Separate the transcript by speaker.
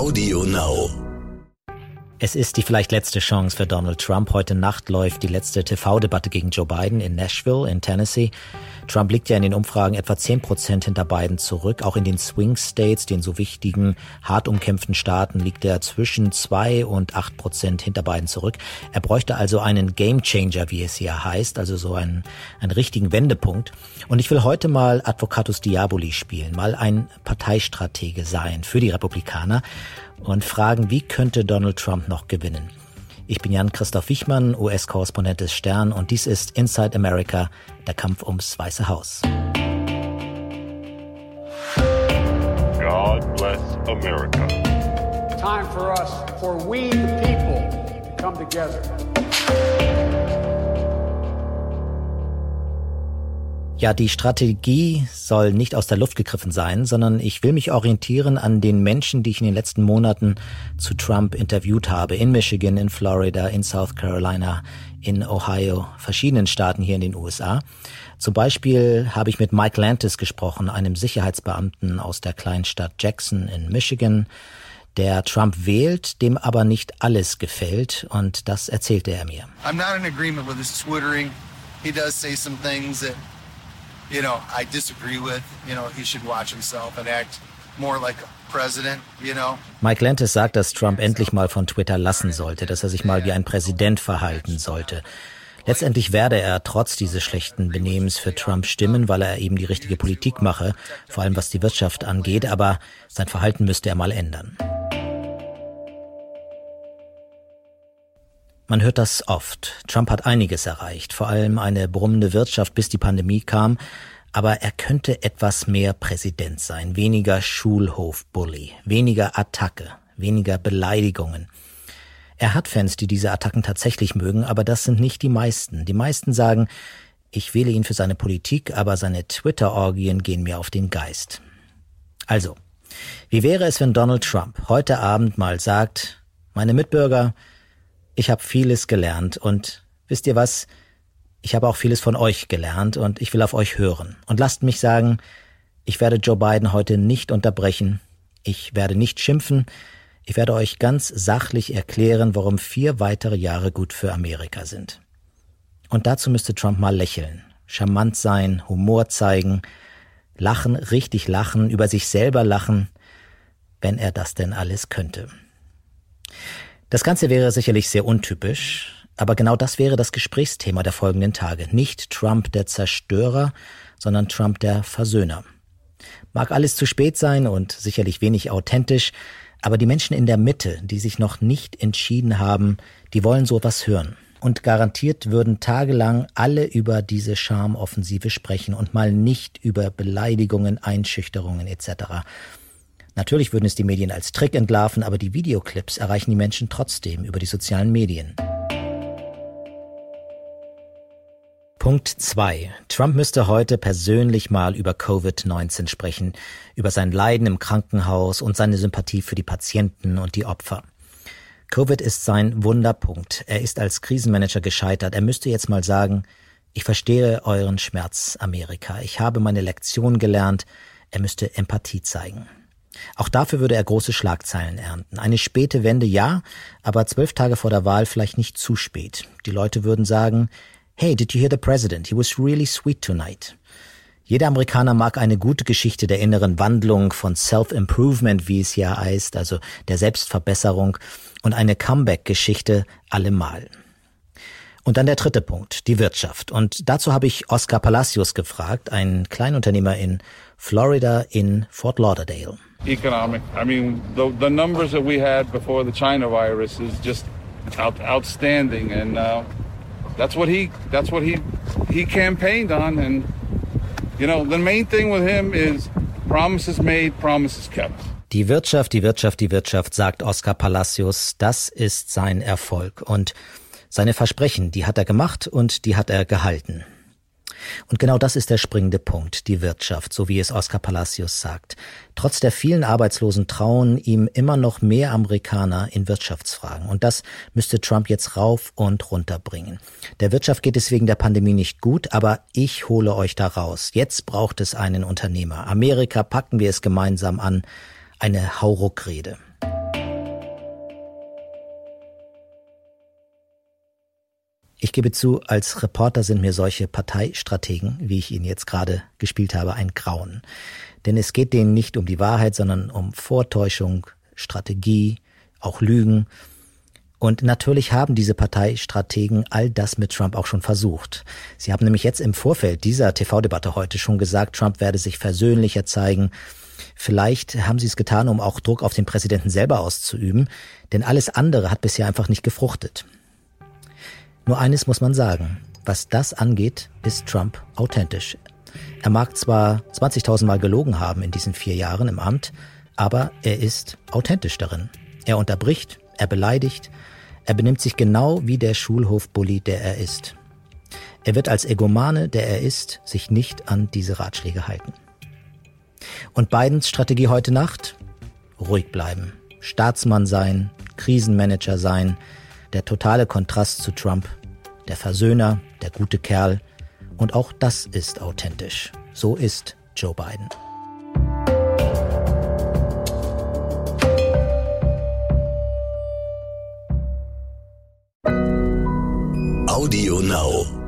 Speaker 1: Audio Now.
Speaker 2: Es ist die vielleicht letzte Chance für Donald Trump. Heute Nacht läuft die letzte TV-Debatte gegen Joe Biden in Nashville in Tennessee. Trump liegt ja in den Umfragen etwa 10 Prozent hinter Biden zurück. Auch in den Swing States, den so wichtigen, hart umkämpften Staaten, liegt er zwischen 2 und 8 Prozent hinter Biden zurück. Er bräuchte also einen Game Changer, wie es hier heißt, also so einen, einen richtigen Wendepunkt. Und ich will heute mal Advocatus Diaboli spielen, mal ein Parteistratege sein für die Republikaner und fragen, wie könnte Donald Trump noch gewinnen? Ich bin Jan-Christoph Wichmann, US-Korrespondent des Stern und dies ist Inside America, der Kampf ums Weiße Haus.
Speaker 3: God bless America.
Speaker 4: Time for us, for we the people, to come together.
Speaker 2: Ja, die Strategie soll nicht aus der Luft gegriffen sein, sondern ich will mich orientieren an den Menschen, die ich in den letzten Monaten zu Trump interviewt habe. In Michigan, in Florida, in South Carolina, in Ohio, verschiedenen Staaten hier in den USA. Zum Beispiel habe ich mit Mike Lantis gesprochen, einem Sicherheitsbeamten aus der Kleinstadt Jackson in Michigan, der Trump wählt, dem aber nicht alles gefällt und das erzählte er mir.
Speaker 5: I'm not in agreement with his twittering. He does say some things that you know, I disagree with. You know, he should watch himself and act more like a president, you know.
Speaker 2: Mike Lantis sagt, dass Trump endlich mal von Twitter lassen sollte, dass er sich mal wie ein Präsident verhalten sollte. Letztendlich werde er trotz dieses schlechten Benehmens für Trump stimmen, weil er eben die richtige Politik mache, vor allem was die Wirtschaft angeht, aber sein Verhalten müsste er mal ändern. Man hört das oft. Trump hat einiges erreicht, vor allem eine brummende Wirtschaft, bis die Pandemie kam. Aber er könnte etwas mehr Präsident sein, weniger Schulhofbully, weniger Attacke, weniger Beleidigungen. Er hat Fans, die diese Attacken tatsächlich mögen, aber das sind nicht die meisten. Die meisten sagen, ich wähle ihn für seine Politik, aber seine Twitter-Orgien gehen mir auf den Geist. Also, wie wäre es, wenn Donald Trump heute Abend mal sagt, meine Mitbürger, ich habe vieles gelernt und wisst ihr was? Ich habe auch vieles von euch gelernt und ich will auf euch hören. Und lasst mich sagen, ich werde Joe Biden heute nicht unterbrechen. Ich werde nicht schimpfen. Ich werde euch ganz sachlich erklären, warum vier weitere Jahre gut für Amerika sind. Und dazu müsste Trump mal lächeln, charmant sein, Humor zeigen, lachen, richtig lachen, über sich selber lachen, wenn er das denn alles könnte. Das Ganze wäre sicherlich sehr untypisch, aber genau das wäre das Gesprächsthema der folgenden Tage. Nicht Trump der Zerstörer, sondern Trump der Versöhner. Mag alles zu spät sein und sicherlich wenig authentisch, aber die Menschen in der Mitte, die sich noch nicht entschieden haben, die wollen sowas hören. Und garantiert würden tagelang alle über diese Charmoffensive sprechen und mal nicht über Beleidigungen, Einschüchterungen etc. Natürlich würden es die Medien als Trick entlarven, aber die Videoclips erreichen die Menschen trotzdem über die sozialen Medien. Punkt 2. Trump müsste heute persönlich mal über Covid-19 sprechen, über sein Leiden im Krankenhaus und seine Sympathie für die Patienten und die Opfer. Covid ist sein Wunderpunkt. Er ist als Krisenmanager gescheitert. Er müsste jetzt mal sagen, ich verstehe euren Schmerz, Amerika. Ich habe meine Lektion gelernt. Er müsste Empathie zeigen. Auch dafür würde er große Schlagzeilen ernten. Eine späte Wende ja, aber zwölf Tage vor der Wahl vielleicht nicht zu spät. Die Leute würden sagen, Hey, did you hear the president? He was really sweet tonight. Jeder Amerikaner mag eine gute Geschichte der inneren Wandlung, von Self-Improvement, wie es ja heißt, also der Selbstverbesserung, und eine Comeback-Geschichte allemal. Und dann der dritte Punkt, die Wirtschaft. Und dazu habe ich Oscar Palacios gefragt, ein Kleinunternehmer in Florida in Fort Lauderdale.
Speaker 6: economic. I mean, the, the numbers that we had before the China virus is just out, outstanding, and uh, that's what he that's what he he campaigned on. And you know, the main thing with him is promises made, promises kept.
Speaker 2: Die Wirtschaft, die Wirtschaft, die Wirtschaft, sagt Oscar Palacios, das ist sein Erfolg. Und seine Versprechen, die hat er gemacht und die hat er gehalten. Und genau das ist der springende Punkt, die Wirtschaft, so wie es Oscar Palacios sagt. Trotz der vielen Arbeitslosen trauen ihm immer noch mehr Amerikaner in Wirtschaftsfragen. Und das müsste Trump jetzt rauf und runter bringen. Der Wirtschaft geht es wegen der Pandemie nicht gut, aber ich hole euch da raus. Jetzt braucht es einen Unternehmer. Amerika packen wir es gemeinsam an. Eine Hauruckrede. Ich gebe zu, als Reporter sind mir solche Parteistrategen, wie ich ihn jetzt gerade gespielt habe, ein Grauen. Denn es geht denen nicht um die Wahrheit, sondern um Vortäuschung, Strategie, auch Lügen. Und natürlich haben diese Parteistrategen all das mit Trump auch schon versucht. Sie haben nämlich jetzt im Vorfeld dieser TV-Debatte heute schon gesagt, Trump werde sich versöhnlicher zeigen. Vielleicht haben sie es getan, um auch Druck auf den Präsidenten selber auszuüben, denn alles andere hat bisher einfach nicht gefruchtet. Nur eines muss man sagen, was das angeht, ist Trump authentisch. Er mag zwar 20.000 Mal gelogen haben in diesen vier Jahren im Amt, aber er ist authentisch darin. Er unterbricht, er beleidigt, er benimmt sich genau wie der Schulhofbully, der er ist. Er wird als Egomane, der er ist, sich nicht an diese Ratschläge halten. Und Bidens Strategie heute Nacht? Ruhig bleiben. Staatsmann sein, Krisenmanager sein, der totale Kontrast zu Trump, der Versöhner, der gute Kerl. Und auch das ist authentisch. So ist Joe Biden.
Speaker 1: Audio Now.